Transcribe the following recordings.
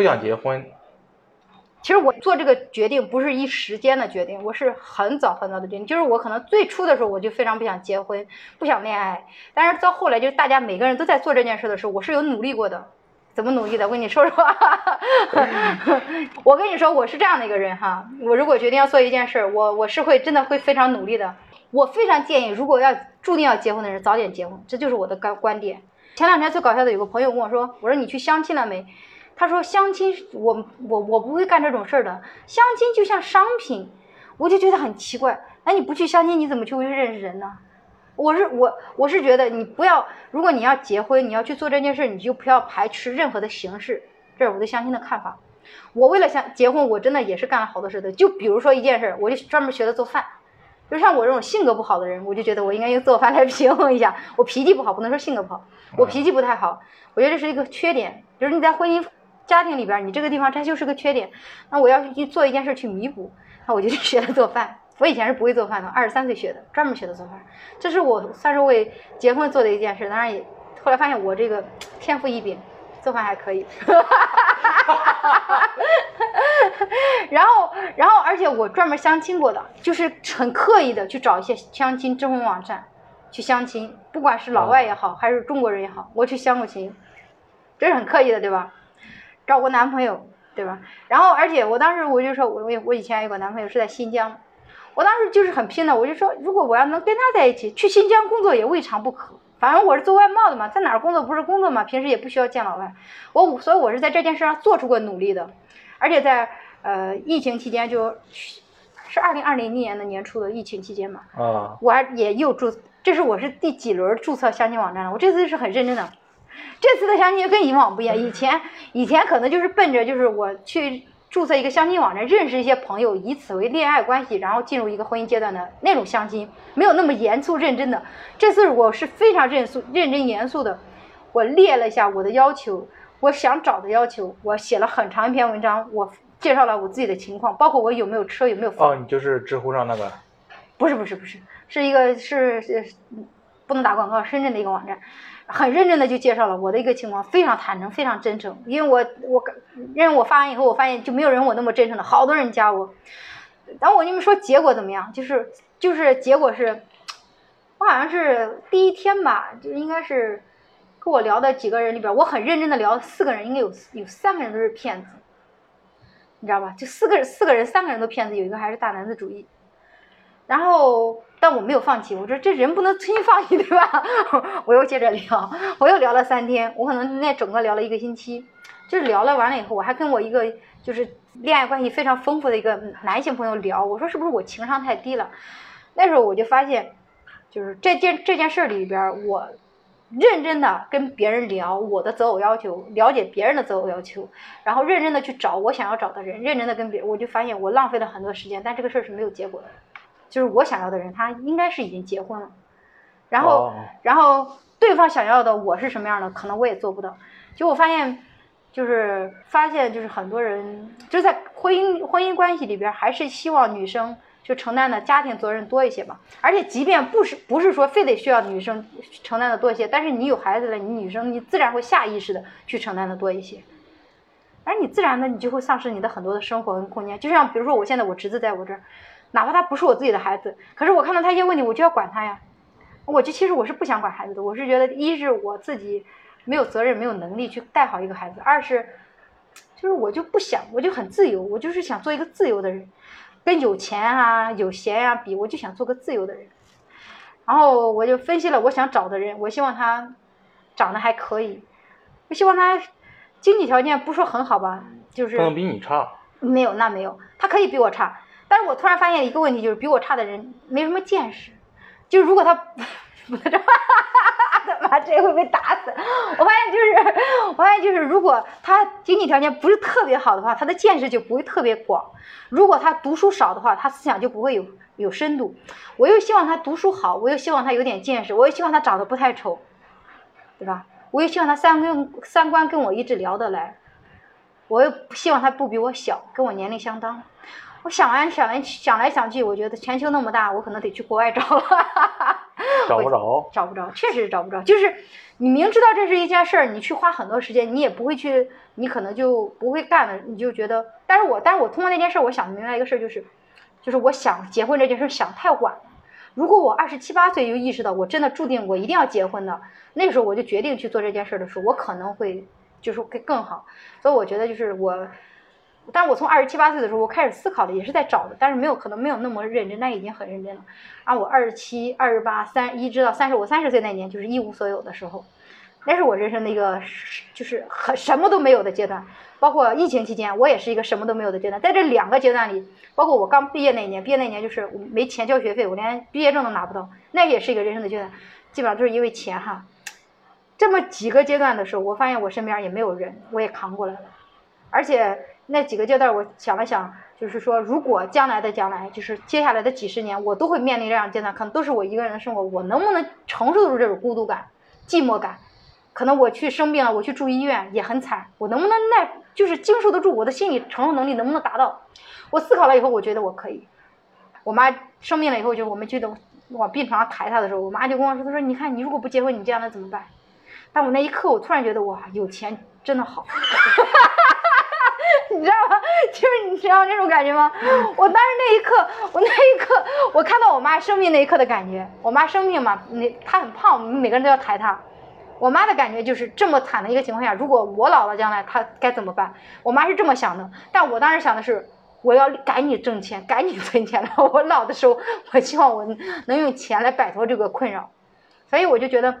不想结婚。其实我做这个决定不是一时间的决定，我是很早很早的决定。就是我可能最初的时候我就非常不想结婚，不想恋爱。但是到后来，就是大家每个人都在做这件事的时候，我是有努力过的。怎么努力的？我跟你说说。我跟你说，我是这样的一个人哈。我如果决定要做一件事，我我是会真的会非常努力的。我非常建议，如果要注定要结婚的人，早点结婚，这就是我的观观点。前两天最搞笑的，有个朋友跟我说，我说你去相亲了没？他说相亲，我我我不会干这种事儿的。相亲就像商品，我就觉得很奇怪。那你不去相亲，你怎么去认识人呢？我是我我是觉得你不要，如果你要结婚，你要去做这件事，你就不要排斥任何的形式。这是我对相亲的看法。我为了想结婚，我真的也是干了好多事的。就比如说一件事，我就专门学了做饭。就像我这种性格不好的人，我就觉得我应该用做饭来 平衡一下。我脾气不好，不能说性格不好，我脾气不太好。我觉得这是一个缺点，就是你在婚姻家庭里边，你这个地方它就是个缺点。那我要去做一件事去弥补，那我就去学了做饭。我以前是不会做饭的，二十三岁学的，专门学的做饭。这是我算是为结婚做的一件事，当然也后来发现我这个天赋异禀，做饭还可以。然后，然后，而且我专门相亲过的，就是很刻意的去找一些相亲征婚网站去相亲，不管是老外也好，还是中国人也好，我去相过亲，这是很刻意的，对吧？找过男朋友，对吧？然后，而且我当时我就说，我我我以前有个男朋友是在新疆。我当时就是很拼的，我就说，如果我要能跟他在一起，去新疆工作也未尝不可。反正我是做外贸的嘛，在哪儿工作不是工作嘛，平时也不需要见老外。我所以，我是在这件事上做出过努力的。而且在呃疫情期间，就是二零二零年的年初的疫情期间嘛，啊，我还也又注，这是我是第几轮注册相亲网站了？我这次是很认真的，这次的相亲跟以往不一样。以前以前可能就是奔着就是我去。注册一个相亲网站，认识一些朋友，以此为恋爱关系，然后进入一个婚姻阶段的那种相亲，没有那么严肃认真的。这次我是非常认肃、认真严肃的，我列了一下我的要求，我想找的要求，我写了很长一篇文章，我介绍了我自己的情况，包括我有没有车，有没有房。哦，你就是知乎上那个？不是不是不是，是一个是是不能打广告，深圳的一个网站。很认真的就介绍了我的一个情况，非常坦诚，非常真诚。因为我我因为我发完以后，我发现就没有人我那么真诚的，好多人加我。然后我跟你们说结果怎么样？就是就是结果是，我好像是第一天吧，就应该是跟我聊的几个人里边，我很认真的聊四个人，应该有有三个人都是骗子，你知道吧？就四个四个人三个人都骗子，有一个还是大男子主义。然后，但我没有放弃。我说这人不能轻易放弃，对吧？我又接着聊，我又聊了三天。我可能那整个聊了一个星期，就是聊了完了以后，我还跟我一个就是恋爱关系非常丰富的一个男性朋友聊。我说是不是我情商太低了？那时候我就发现，就是这件这件事里边，我认真的跟别人聊我的择偶要求，了解别人的择偶要求，然后认真的去找我想要找的人，认真的跟别人，我就发现我浪费了很多时间，但这个事儿是没有结果的。就是我想要的人，他应该是已经结婚了，然后，然后对方想要的我是什么样的，可能我也做不到。就我发现，就是发现，就是很多人就在婚姻婚姻关系里边，还是希望女生就承担的家庭责任多一些吧。而且，即便不是不是说非得需要女生承担的多一些，但是你有孩子了，你女生你自然会下意识的去承担的多一些，而你自然的你就会丧失你的很多的生活跟空间。就像比如说，我现在我侄子在我这儿。哪怕他不是我自己的孩子，可是我看到他一些问题，我就要管他呀。我就其实我是不想管孩子的，我是觉得一是我自己没有责任、没有能力去带好一个孩子；二是就是我就不想，我就很自由，我就是想做一个自由的人，跟有钱啊、有闲啊比，我就想做个自由的人。然后我就分析了我想找的人，我希望他长得还可以，我希望他经济条件不说很好吧，就是不能比你差。没有，那没有，他可以比我差。但是我突然发现一个问题，就是比我差的人没什么见识。就如果他，我他妈这会被打死。我发现就是，我发现就是，如果他经济条件不是特别好的话，他的见识就不会特别广。如果他读书少的话，他思想就不会有有深度。我又希望他读书好，我又希望他有点见识，我又希望他长得不太丑，对吧？我也希望他三观三观跟我一直聊得来，我又希望他不比我小，跟我年龄相当。我想完想来想来想去，我觉得全球那么大，我可能得去国外找了。找不着。找不着，确实是找不着。就是你明知道这是一件事儿，你去花很多时间，你也不会去，你可能就不会干了，你就觉得。但是我，但是我通过那件事，我想明白一个事儿，就是，就是我想结婚这件事想太晚了。如果我二十七八岁就意识到我真的注定我一定要结婚的，那个时候我就决定去做这件事的时候，我可能会就是会更好。所以我觉得就是我。但是我从二十七八岁的时候，我开始思考的，也是在找的，但是没有可能没有那么认真，但已经很认真了。然后我二十七、二十八、三一直到三十，我三十岁那年就是一无所有的时候，那是我人生的一个就是很什么都没有的阶段。包括疫情期间，我也是一个什么都没有的阶段。在这两个阶段里，包括我刚毕业那一年，毕业那一年就是我没钱交学费，我连毕业证都拿不到，那也是一个人生的阶段，基本上都是因为钱哈。这么几个阶段的时候，我发现我身边也没有人，我也扛过来了，而且。那几个阶段，我想了想，就是说，如果将来的将来，就是接下来的几十年，我都会面临这样阶段，可能都是我一个人的生活，我能不能承受住这种孤独感、寂寞感？可能我去生病了，我去住医院也很惨，我能不能耐，就是经受得住？我的心理承受能力能不能达到？我思考了以后，我觉得我可以。我妈生病了以后，就是我们去的往病床上抬她的时候，我妈就跟我说：“她说你看，你如果不结婚，你将来怎么办？”但我那一刻，我突然觉得哇，有钱真的好。你知道吗？就是你知道那种感觉吗？我当时那一刻，我那一刻，我看到我妈生病那一刻的感觉。我妈生病嘛，那她很胖，我们每个人都要抬她。我妈的感觉就是这么惨的一个情况下，如果我老了将来，她该怎么办？我妈是这么想的，但我当时想的是，我要赶紧挣钱，赶紧存钱了。我老的时候，我希望我能用钱来摆脱这个困扰。所以我就觉得。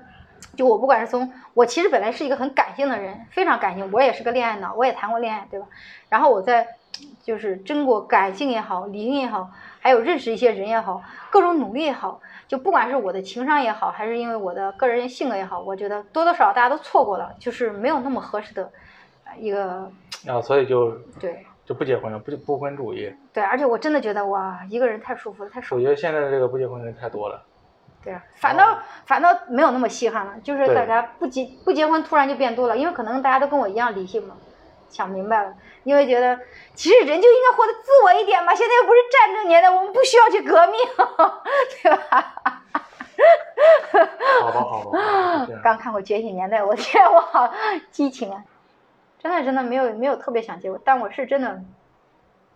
就我不管是从我其实本来是一个很感性的人，非常感性，我也是个恋爱脑，我也谈过恋爱，对吧？然后我在就是经过感性也好，理性也好，还有认识一些人也好，各种努力也好，就不管是我的情商也好，还是因为我的个人性格也好，我觉得多多少少大家都错过了，就是没有那么合适的一个啊，所以就对就不结婚了，不不婚主义。对，而且我真的觉得哇，一个人太舒服了，太舒服。我觉得现在的这个不结婚的人太多了。对啊，反倒反倒没有那么稀罕了，就是大家不结不结婚突然就变多了，因为可能大家都跟我一样理性嘛，想明白了，因为觉得其实人就应该活得自我一点嘛，现在又不是战争年代，我们不需要去革命，对吧？好吧好吧。刚看过《觉醒年代》，我天，我好激情啊！真的真的没有没有特别想结婚，但我是真的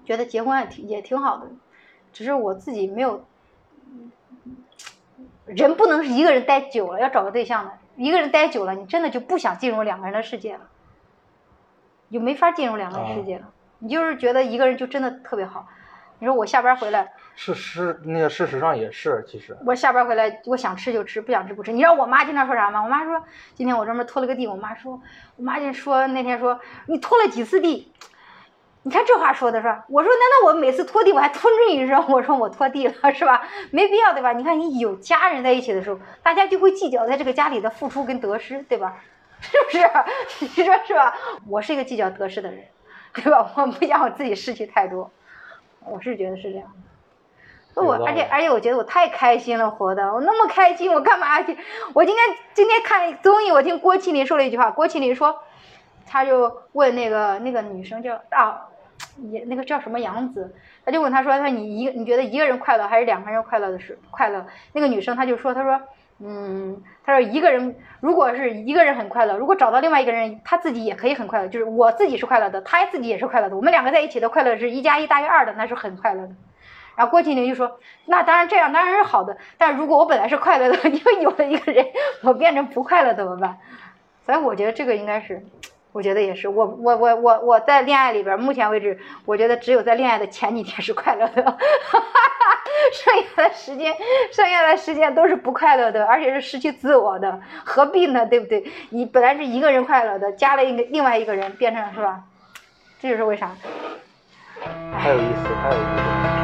觉得结婚也挺也挺好的，只是我自己没有。人不能是一个人待久了，要找个对象的。一个人待久了，你真的就不想进入两个人的世界了，就没法进入两个人世界了。你就是觉得一个人就真的特别好。你说我下班回来，事实那个事实上也是，其实我下班回来，我想吃就吃，不想吃不吃。你知道我妈经常说啥吗？我妈说今天我专门拖了个地，我妈说，我妈就说那天说你拖了几次地。你看这话说的是吧？我说难道我每次拖地我还吞着一声？我说我拖地了是吧？没必要对吧？你看你有家人在一起的时候，大家就会计较在这个家里的付出跟得失，对吧？是不是？你说是吧？我是一个计较得失的人，对吧？我不想我自己失去太多，我是觉得是这样的。我而且而且我觉得我太开心了，活的我那么开心，我干嘛去？我今天今天看综艺，我听郭麒麟说了一句话，郭麒麟说，他就问那个那个女生叫啊。也那个叫什么杨子，他就问他说：“他说你一个你觉得一个人快乐还是两个人快乐的是快乐？”那个女生她就说：“她说，嗯，他说一个人如果是一个人很快乐，如果找到另外一个人，他自己也可以很快乐，就是我自己是快乐的，他自己也是快乐的，我们两个在一起的快乐是一加一大于二的，那是很快乐的。”然后郭麒麟就说：“那当然这样当然是好的，但如果我本来是快乐的，因为有了一个人，我变成不快乐怎么办？所以我觉得这个应该是。”我觉得也是，我我我我我在恋爱里边，目前为止，我觉得只有在恋爱的前几天是快乐的，剩下的时间，剩下的时间都是不快乐的，而且是失去自我的，何必呢？对不对？你本来是一个人快乐的，加了一个另外一个人，变成是吧？这就是为啥？太有意思，太有意思。